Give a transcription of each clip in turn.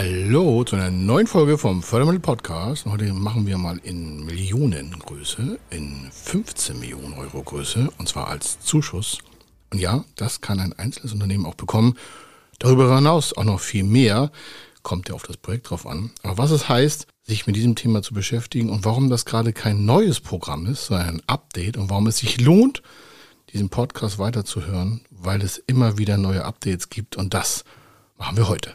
Hallo zu einer neuen Folge vom Fördermittel Podcast. Heute machen wir mal in Millionengröße, in 15 Millionen Euro Größe, und zwar als Zuschuss. Und ja, das kann ein einzelnes Unternehmen auch bekommen. Darüber hinaus auch noch viel mehr. Kommt ja auf das Projekt drauf an. Aber was es heißt, sich mit diesem Thema zu beschäftigen und warum das gerade kein neues Programm ist, sondern ein Update und warum es sich lohnt, diesen Podcast weiterzuhören, weil es immer wieder neue Updates gibt und das machen wir heute.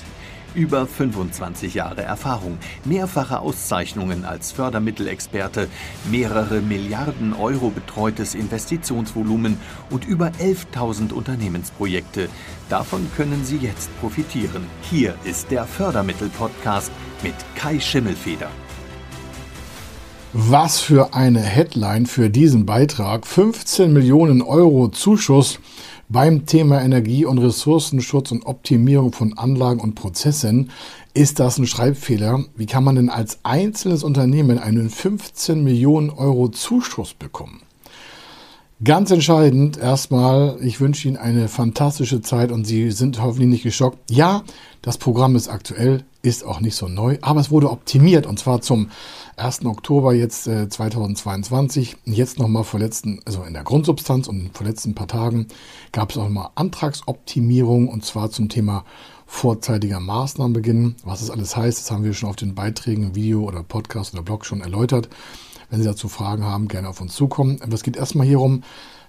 Über 25 Jahre Erfahrung, mehrfache Auszeichnungen als Fördermittelexperte, mehrere Milliarden Euro betreutes Investitionsvolumen und über 11.000 Unternehmensprojekte. Davon können Sie jetzt profitieren. Hier ist der Fördermittel-Podcast mit Kai Schimmelfeder. Was für eine Headline für diesen Beitrag. 15 Millionen Euro Zuschuss beim Thema Energie- und Ressourcenschutz und Optimierung von Anlagen und Prozessen ist das ein Schreibfehler. Wie kann man denn als einzelnes Unternehmen einen 15 Millionen Euro Zuschuss bekommen? Ganz entscheidend erstmal, ich wünsche Ihnen eine fantastische Zeit und Sie sind hoffentlich nicht geschockt. Ja, das Programm ist aktuell, ist auch nicht so neu, aber es wurde optimiert und zwar zum 1. Oktober jetzt äh, 2022. Jetzt nochmal vor letzten, also in der Grundsubstanz und vor letzten paar Tagen gab es auch nochmal Antragsoptimierung und zwar zum Thema vorzeitiger Maßnahmenbeginn. Was das alles heißt, das haben wir schon auf den Beiträgen, Video oder Podcast oder Blog schon erläutert. Wenn Sie dazu Fragen haben, gerne auf uns zukommen. Aber es geht erstmal hier um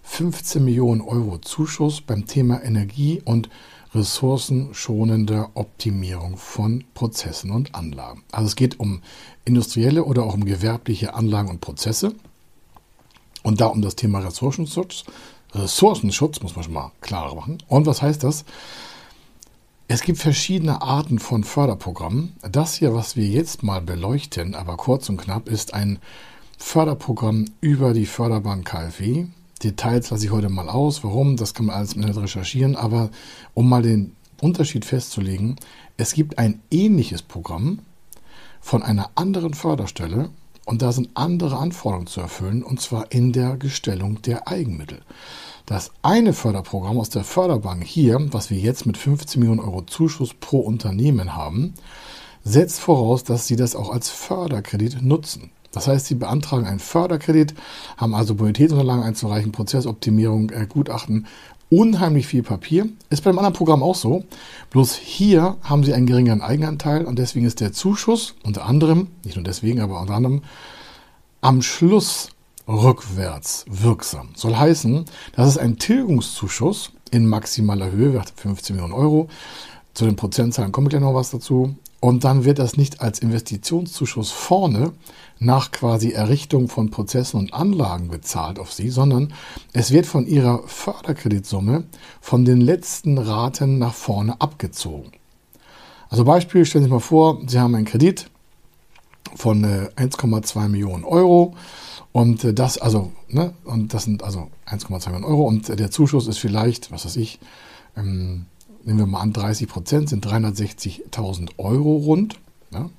15 Millionen Euro Zuschuss beim Thema Energie und ressourcenschonende Optimierung von Prozessen und Anlagen. Also es geht um industrielle oder auch um gewerbliche Anlagen und Prozesse. Und da um das Thema Ressourcenschutz. Ressourcenschutz muss man schon mal klarer machen. Und was heißt das? Es gibt verschiedene Arten von Förderprogrammen. Das hier, was wir jetzt mal beleuchten, aber kurz und knapp, ist ein Förderprogramm über die Förderbank KfW. Details lasse ich heute mal aus. Warum? Das kann man alles im Internet recherchieren. Aber um mal den Unterschied festzulegen, es gibt ein ähnliches Programm von einer anderen Förderstelle und da sind andere Anforderungen zu erfüllen und zwar in der Gestellung der Eigenmittel. Das eine Förderprogramm aus der Förderbank hier, was wir jetzt mit 15 Millionen Euro Zuschuss pro Unternehmen haben, setzt voraus, dass Sie das auch als Förderkredit nutzen. Das heißt, Sie beantragen einen Förderkredit, haben also Bonitätsunterlagen einzureichen, Prozessoptimierung, äh, Gutachten, unheimlich viel Papier. Ist beim anderen Programm auch so. Bloß hier haben Sie einen geringeren Eigenanteil und deswegen ist der Zuschuss unter anderem, nicht nur deswegen, aber unter anderem am Schluss rückwärts wirksam. Soll heißen, das ist ein Tilgungszuschuss in maximaler Höhe, 15 Millionen Euro. Zu den Prozentzahlen komme ich gleich noch was dazu. Und dann wird das nicht als Investitionszuschuss vorne nach quasi Errichtung von Prozessen und Anlagen bezahlt auf Sie, sondern es wird von Ihrer Förderkreditsumme von den letzten Raten nach vorne abgezogen. Also Beispiel, stellen Sie sich mal vor, Sie haben einen Kredit von 1,2 äh, Millionen Euro und äh, das, also, ne, und das sind also 1,2 Millionen Euro und der Zuschuss ist vielleicht, was weiß ich, ähm, nehmen wir mal an, 30 Prozent sind 360.000 Euro rund. Ja?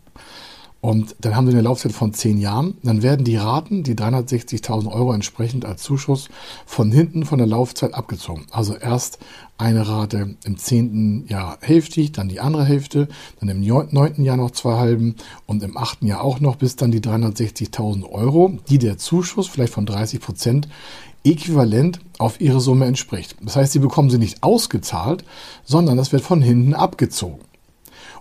Und dann haben Sie eine Laufzeit von 10 Jahren. Dann werden die Raten, die 360.000 Euro entsprechend als Zuschuss, von hinten von der Laufzeit abgezogen. Also erst eine Rate im zehnten Jahr hälftig, dann die andere Hälfte, dann im neunten Jahr noch zwei halben und im achten Jahr auch noch, bis dann die 360.000 Euro, die der Zuschuss vielleicht von 30 Prozent äquivalent auf ihre Summe entspricht. Das heißt, sie bekommen sie nicht ausgezahlt, sondern das wird von hinten abgezogen.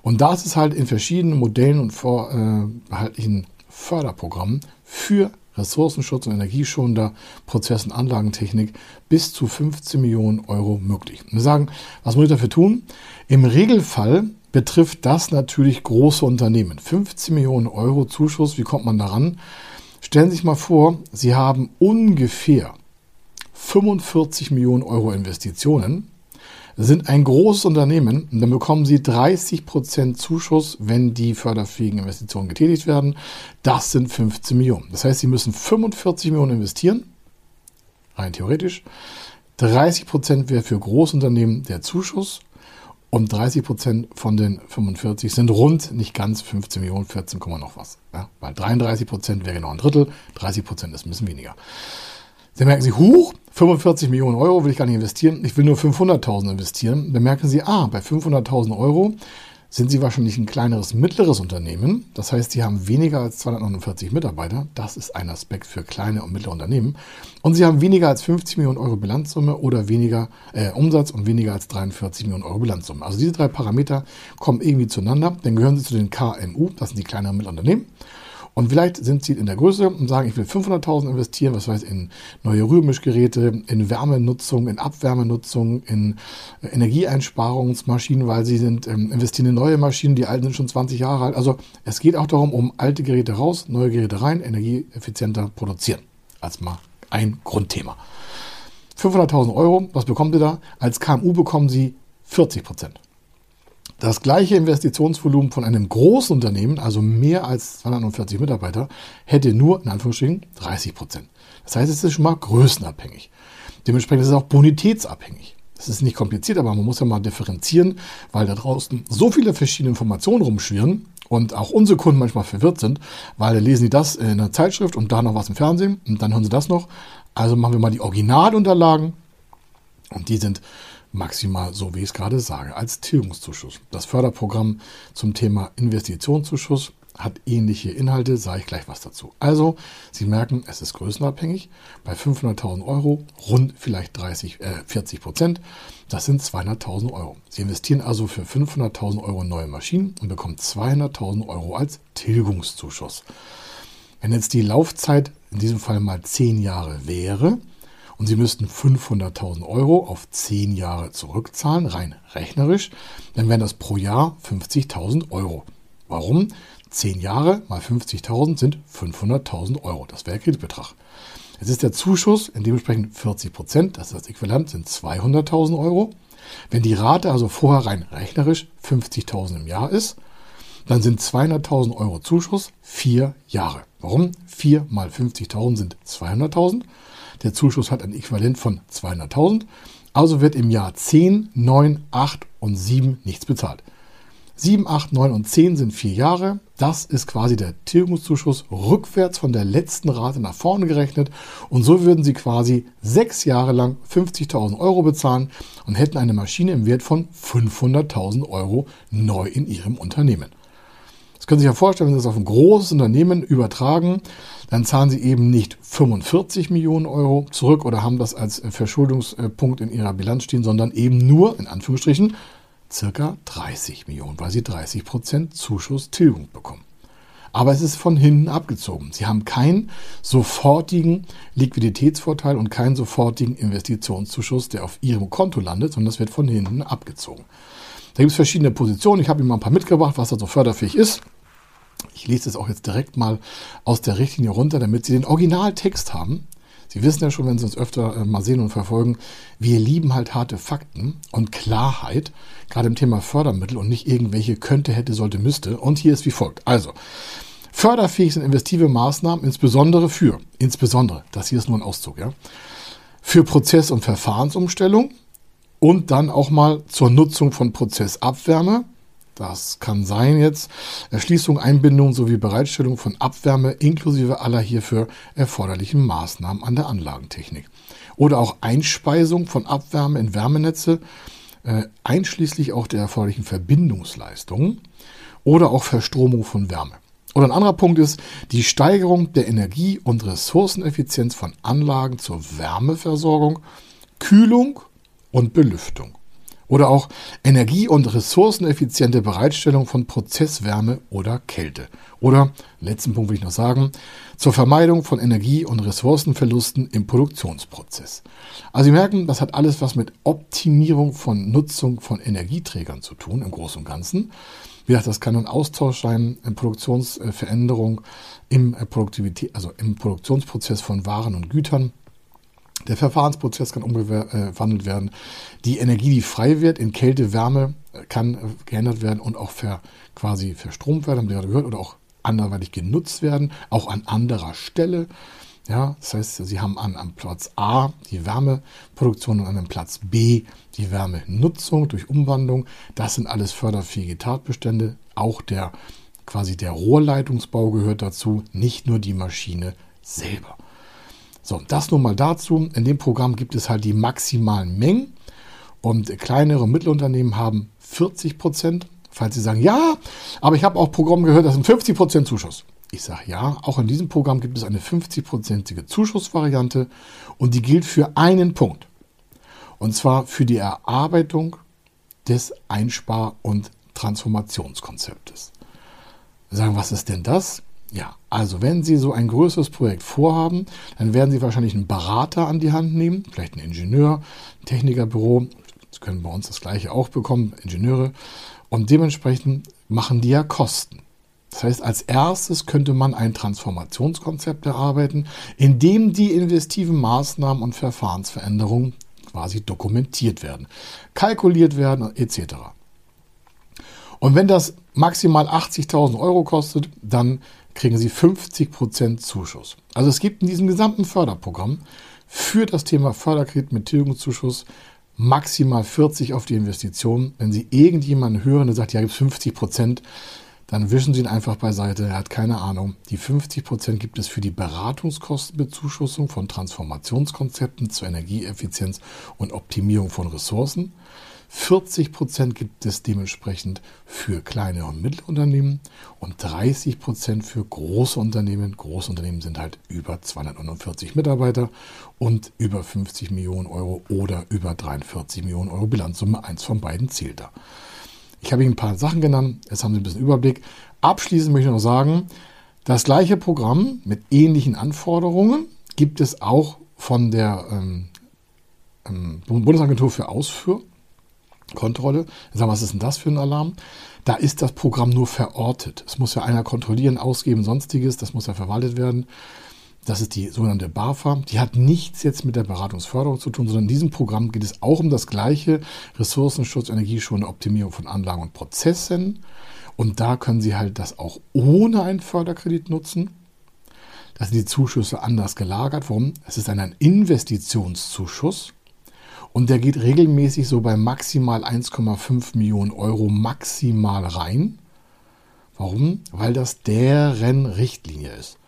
Und da ist halt in verschiedenen Modellen und vorbehaltlichen Förderprogrammen für Ressourcenschutz und energieschonender Prozess- und Anlagentechnik bis zu 15 Millionen Euro möglich. wir sagen, was muss ich dafür tun? Im Regelfall betrifft das natürlich große Unternehmen. 15 Millionen Euro Zuschuss, wie kommt man daran? Stellen Sie sich mal vor, Sie haben ungefähr 45 Millionen Euro Investitionen, sind ein großes Unternehmen dann bekommen sie 30% Zuschuss, wenn die förderfähigen Investitionen getätigt werden. Das sind 15 Millionen. Das heißt, sie müssen 45 Millionen investieren, rein theoretisch. 30% wäre für Großunternehmen der Zuschuss und 30 Prozent von den 45 sind rund, nicht ganz 15 Millionen, 14, noch was. Ja, weil 33 Prozent wäre genau ein Drittel, 30 Prozent ist ein bisschen weniger. Sie merken Sie, huch, 45 Millionen Euro will ich gar nicht investieren, ich will nur 500.000 investieren. Dann merken Sie, ah, bei 500.000 Euro sind Sie wahrscheinlich ein kleineres, mittleres Unternehmen. Das heißt, Sie haben weniger als 249 Mitarbeiter. Das ist ein Aspekt für kleine und mittlere Unternehmen. Und Sie haben weniger als 50 Millionen Euro Bilanzsumme oder weniger äh, Umsatz und weniger als 43 Millionen Euro Bilanzsumme. Also diese drei Parameter kommen irgendwie zueinander. Dann gehören Sie zu den KMU, das sind die kleinen und mittleren Unternehmen. Und vielleicht sind sie in der Größe und sagen, ich will 500.000 investieren, was weiß in neue Rührmischgeräte, in Wärmenutzung, in Abwärmenutzung, in äh, Energieeinsparungsmaschinen, weil sie sind, ähm, investieren in neue Maschinen, die alten sind schon 20 Jahre alt. Also es geht auch darum, um alte Geräte raus, neue Geräte rein, energieeffizienter produzieren. Als mal ein Grundthema. 500.000 Euro, was bekommen Sie da? Als KMU bekommen Sie 40 Prozent. Das gleiche Investitionsvolumen von einem großen Unternehmen, also mehr als 240 Mitarbeiter, hätte nur in Anführungsstrichen 30 Prozent. Das heißt, es ist schon mal größenabhängig. Dementsprechend ist es auch bonitätsabhängig. Das ist nicht kompliziert, aber man muss ja mal differenzieren, weil da draußen so viele verschiedene Informationen rumschwirren und auch unsere Kunden manchmal verwirrt sind, weil da lesen die das in einer Zeitschrift und da noch was im Fernsehen und dann hören sie das noch. Also machen wir mal die Originalunterlagen und die sind maximal, so wie ich es gerade sage, als Tilgungszuschuss. Das Förderprogramm zum Thema Investitionszuschuss hat ähnliche Inhalte, sage ich gleich was dazu. Also, Sie merken, es ist größenabhängig. Bei 500.000 Euro rund vielleicht 30, äh, 40 Prozent. Das sind 200.000 Euro. Sie investieren also für 500.000 Euro neue Maschinen und bekommen 200.000 Euro als Tilgungszuschuss. Wenn jetzt die Laufzeit in diesem Fall mal 10 Jahre wäre, und Sie müssten 500.000 Euro auf 10 Jahre zurückzahlen, rein rechnerisch, dann wären das pro Jahr 50.000 Euro. Warum? 10 Jahre mal 50.000 sind 500.000 Euro. Das wäre der Kreditbetrag. Jetzt ist der Zuschuss in dementsprechend 40 Prozent, das ist das Äquivalent, sind 200.000 Euro. Wenn die Rate also vorher rein rechnerisch 50.000 im Jahr ist, dann sind 200.000 Euro Zuschuss vier Jahre. Warum? 4 mal 50.000 sind 200.000. Der Zuschuss hat ein Äquivalent von 200.000. Also wird im Jahr 10, 9, 8 und 7 nichts bezahlt. 7, 8, 9 und 10 sind vier Jahre. Das ist quasi der Tilgungszuschuss rückwärts von der letzten Rate nach vorne gerechnet. Und so würden Sie quasi sechs Jahre lang 50.000 Euro bezahlen und hätten eine Maschine im Wert von 500.000 Euro neu in Ihrem Unternehmen. Das können Sie sich ja vorstellen, wenn Sie das auf ein großes Unternehmen übertragen, dann zahlen Sie eben nicht 45 Millionen Euro zurück oder haben das als Verschuldungspunkt in Ihrer Bilanz stehen, sondern eben nur, in Anführungsstrichen, circa 30 Millionen, weil Sie 30 Prozent Zuschuss-Tilgung bekommen. Aber es ist von hinten abgezogen. Sie haben keinen sofortigen Liquiditätsvorteil und keinen sofortigen Investitionszuschuss, der auf Ihrem Konto landet, sondern das wird von hinten abgezogen. Da gibt es verschiedene Positionen. Ich habe Ihnen mal ein paar mitgebracht, was da so förderfähig ist. Ich lese es auch jetzt direkt mal aus der Richtlinie runter, damit Sie den Originaltext haben. Sie wissen ja schon, wenn Sie uns öfter äh, mal sehen und verfolgen, wir lieben halt harte Fakten und Klarheit, gerade im Thema Fördermittel und nicht irgendwelche könnte, hätte, sollte, müsste. Und hier ist wie folgt. Also, förderfähig sind investive Maßnahmen, insbesondere für, insbesondere, das hier ist nur ein Auszug, ja, für Prozess- und Verfahrensumstellung und dann auch mal zur Nutzung von Prozessabwärme, das kann sein jetzt Erschließung, Einbindung sowie Bereitstellung von Abwärme inklusive aller hierfür erforderlichen Maßnahmen an der Anlagentechnik. Oder auch Einspeisung von Abwärme in Wärmenetze, äh, einschließlich auch der erforderlichen Verbindungsleistungen oder auch Verstromung von Wärme. Oder ein anderer Punkt ist die Steigerung der Energie- und Ressourceneffizienz von Anlagen zur Wärmeversorgung, Kühlung und Belüftung. Oder auch energie- und ressourceneffiziente Bereitstellung von Prozesswärme oder Kälte. Oder, letzten Punkt will ich noch sagen, zur Vermeidung von Energie- und Ressourcenverlusten im Produktionsprozess. Also Sie merken, das hat alles was mit Optimierung von Nutzung von Energieträgern zu tun, im Großen und Ganzen. Wie gesagt, das kann ein Austausch sein, eine Produktionsveränderung im Produktivität, also im Produktionsprozess von Waren und Gütern. Der Verfahrensprozess kann umgewandelt werden. Die Energie, die frei wird in Kälte, Wärme, kann geändert werden und auch ver, quasi verstromt werden, haben wir gehört, oder auch anderweitig genutzt werden, auch an anderer Stelle. Ja, das heißt, Sie haben an, am Platz A die Wärmeproduktion und an dem Platz B die Wärmenutzung durch Umwandlung. Das sind alles förderfähige Tatbestände. Auch der quasi der Rohrleitungsbau gehört dazu, nicht nur die Maschine selber. So, das nur mal dazu. In dem Programm gibt es halt die maximalen Mengen und kleinere und Mittelunternehmen haben 40 Prozent. Falls Sie sagen, ja, aber ich habe auch Programm gehört, das sind 50 Prozent Zuschuss. Ich sage ja, auch in diesem Programm gibt es eine 50-prozentige Zuschussvariante und die gilt für einen Punkt. Und zwar für die Erarbeitung des Einspar- und Transformationskonzeptes. Sagen, was ist denn das? Ja, also wenn Sie so ein größeres Projekt vorhaben, dann werden Sie wahrscheinlich einen Berater an die Hand nehmen, vielleicht einen Ingenieur, ein Technikerbüro. Sie können bei uns das gleiche auch bekommen, Ingenieure. Und dementsprechend machen die ja Kosten. Das heißt, als erstes könnte man ein Transformationskonzept erarbeiten, in dem die investiven Maßnahmen und Verfahrensveränderungen quasi dokumentiert werden, kalkuliert werden etc. Und wenn das maximal 80.000 Euro kostet, dann kriegen Sie 50% Zuschuss. Also es gibt in diesem gesamten Förderprogramm für das Thema Förderkredit mit Tilgungszuschuss maximal 40 auf die Investition. Wenn Sie irgendjemanden hören, der sagt, ja, gibt es 50 Prozent, dann wischen Sie ihn einfach beiseite. Er hat keine Ahnung. Die 50 Prozent gibt es für die Beratungskostenbezuschussung von Transformationskonzepten zur Energieeffizienz und Optimierung von Ressourcen. 40 Prozent gibt es dementsprechend für kleine und Mittelunternehmen und 30 Prozent für große Unternehmen. Große Unternehmen sind halt über 249 Mitarbeiter und über 50 Millionen Euro oder über 43 Millionen Euro Bilanzsumme. Eins von beiden zählt da. Ich habe Ihnen ein paar Sachen genannt. Jetzt haben Sie ein bisschen Überblick. Abschließend möchte ich noch sagen, das gleiche Programm mit ähnlichen Anforderungen gibt es auch von der ähm, ähm Bundesagentur für Ausfuhr Kontrolle. Sagen, was ist denn das für ein Alarm? Da ist das Programm nur verortet. Es muss ja einer kontrollieren, ausgeben, sonstiges. Das muss ja verwaltet werden. Das ist die sogenannte BAFA. Die hat nichts jetzt mit der Beratungsförderung zu tun, sondern in diesem Programm geht es auch um das gleiche Ressourcenschutz, Energieschonende Optimierung von Anlagen und Prozessen. Und da können Sie halt das auch ohne einen Förderkredit nutzen. Da sind die Zuschüsse anders gelagert. Warum? Es ist ein Investitionszuschuss. Und der geht regelmäßig so bei maximal 1,5 Millionen Euro maximal rein. Warum? Weil das deren Richtlinie ist.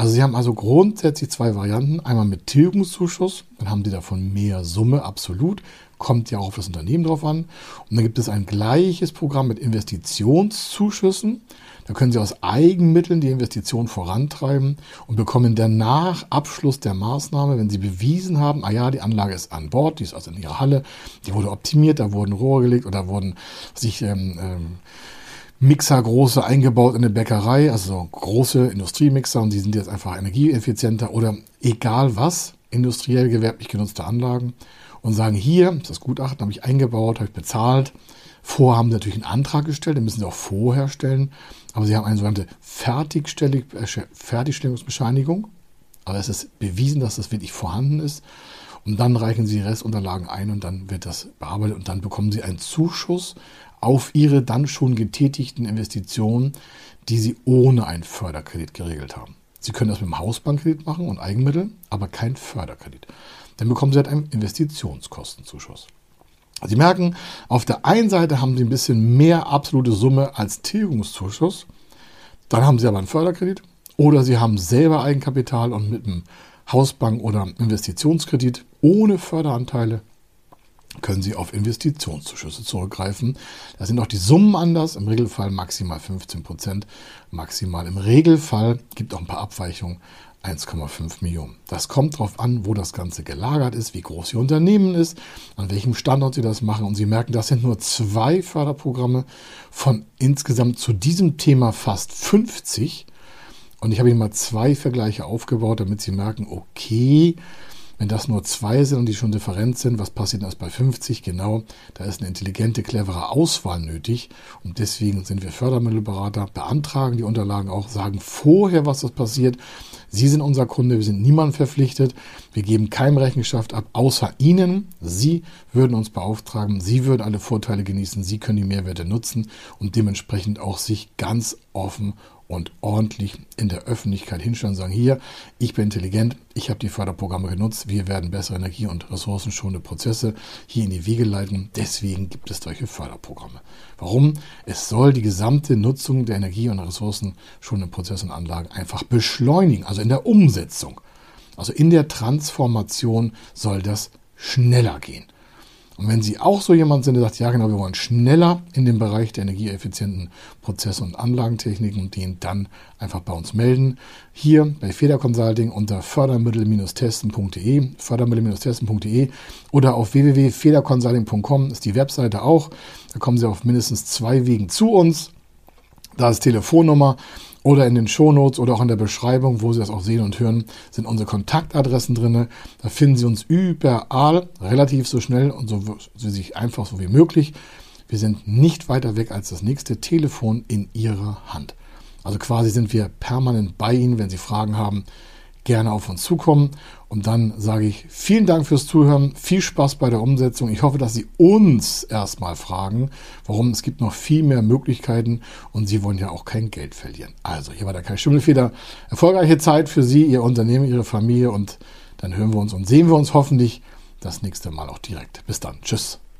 Also Sie haben also grundsätzlich zwei Varianten. Einmal mit Tilgungszuschuss, dann haben Sie davon mehr Summe, absolut. Kommt ja auch auf das Unternehmen drauf an. Und dann gibt es ein gleiches Programm mit Investitionszuschüssen. Da können Sie aus Eigenmitteln die Investition vorantreiben und bekommen danach Abschluss der Maßnahme, wenn Sie bewiesen haben, ah ja, die Anlage ist an Bord, die ist also in Ihrer Halle, die wurde optimiert, da wurden Rohre gelegt oder wurden sich ähm, ähm, Mixer große eingebaut in der Bäckerei, also große Industriemixer und die sind jetzt einfach energieeffizienter oder egal was, industriell gewerblich genutzte Anlagen und sagen, hier, das Gutachten habe ich eingebaut, habe ich bezahlt. Vorher haben sie natürlich einen Antrag gestellt, den müssen sie auch vorher stellen. Aber sie haben eine sogenannte äh, Fertigstellungsbescheinigung. Aber es ist bewiesen, dass das wirklich vorhanden ist. Und dann reichen sie die Restunterlagen ein und dann wird das bearbeitet und dann bekommen sie einen Zuschuss auf ihre dann schon getätigten Investitionen, die sie ohne einen Förderkredit geregelt haben. Sie können das mit dem Hausbankkredit machen und Eigenmittel, aber kein Förderkredit. Dann bekommen Sie halt einen Investitionskostenzuschuss. Sie merken, auf der einen Seite haben Sie ein bisschen mehr absolute Summe als Tilgungszuschuss, dann haben Sie aber einen Förderkredit oder Sie haben selber Eigenkapital und mit einem Hausbank- oder Investitionskredit ohne Förderanteile können Sie auf Investitionszuschüsse zurückgreifen. Da sind auch die Summen anders, im Regelfall maximal 15 Prozent, maximal im Regelfall, gibt auch ein paar Abweichungen, 1,5 Millionen. Das kommt darauf an, wo das Ganze gelagert ist, wie groß Ihr Unternehmen ist, an welchem Standort Sie das machen. Und Sie merken, das sind nur zwei Förderprogramme von insgesamt zu diesem Thema fast 50. Und ich habe Ihnen mal zwei Vergleiche aufgebaut, damit Sie merken, okay, wenn das nur zwei sind und die schon different sind, was passiert erst bei 50? Genau, da ist eine intelligente, clevere Auswahl nötig. Und deswegen sind wir Fördermittelberater, beantragen die Unterlagen auch, sagen vorher, was das passiert. Sie sind unser Kunde, wir sind niemandem verpflichtet. Wir geben keinem Rechenschaft ab, außer Ihnen. Sie würden uns beauftragen, Sie würden alle Vorteile genießen, Sie können die Mehrwerte nutzen und dementsprechend auch sich ganz offen und ordentlich in der Öffentlichkeit hinstellen und sagen, hier, ich bin intelligent, ich habe die Förderprogramme genutzt, wir werden bessere Energie- und ressourcenschonende Prozesse hier in die Wege leiten. Deswegen gibt es solche Förderprogramme. Warum? Es soll die gesamte Nutzung der Energie- und ressourcenschonenden Prozesse und Anlagen einfach beschleunigen, also in der Umsetzung. Also in der Transformation soll das schneller gehen. Und wenn Sie auch so jemand sind, der sagt, ja genau, wir wollen schneller in den Bereich der energieeffizienten Prozesse und Anlagentechniken und den dann einfach bei uns melden. Hier bei Feder Consulting unter fördermittel-testen.de, fördermittel-testen.de oder auf www.federconsulting.com ist die Webseite auch. Da kommen Sie auf mindestens zwei Wegen zu uns. Da ist Telefonnummer oder in den Shownotes oder auch in der Beschreibung, wo Sie das auch sehen und hören, sind unsere Kontaktadressen drin. Da finden Sie uns überall relativ so schnell und so, so sich einfach so wie möglich. Wir sind nicht weiter weg als das nächste Telefon in Ihrer Hand. Also quasi sind wir permanent bei Ihnen, wenn Sie Fragen haben gerne auf uns zukommen. Und dann sage ich vielen Dank fürs Zuhören, viel Spaß bei der Umsetzung. Ich hoffe, dass Sie uns erstmal fragen, warum es gibt noch viel mehr Möglichkeiten und Sie wollen ja auch kein Geld verlieren. Also, hier war der Kai Schimmelfeder. Erfolgreiche Zeit für Sie, Ihr Unternehmen, Ihre Familie und dann hören wir uns und sehen wir uns hoffentlich das nächste Mal auch direkt. Bis dann. Tschüss.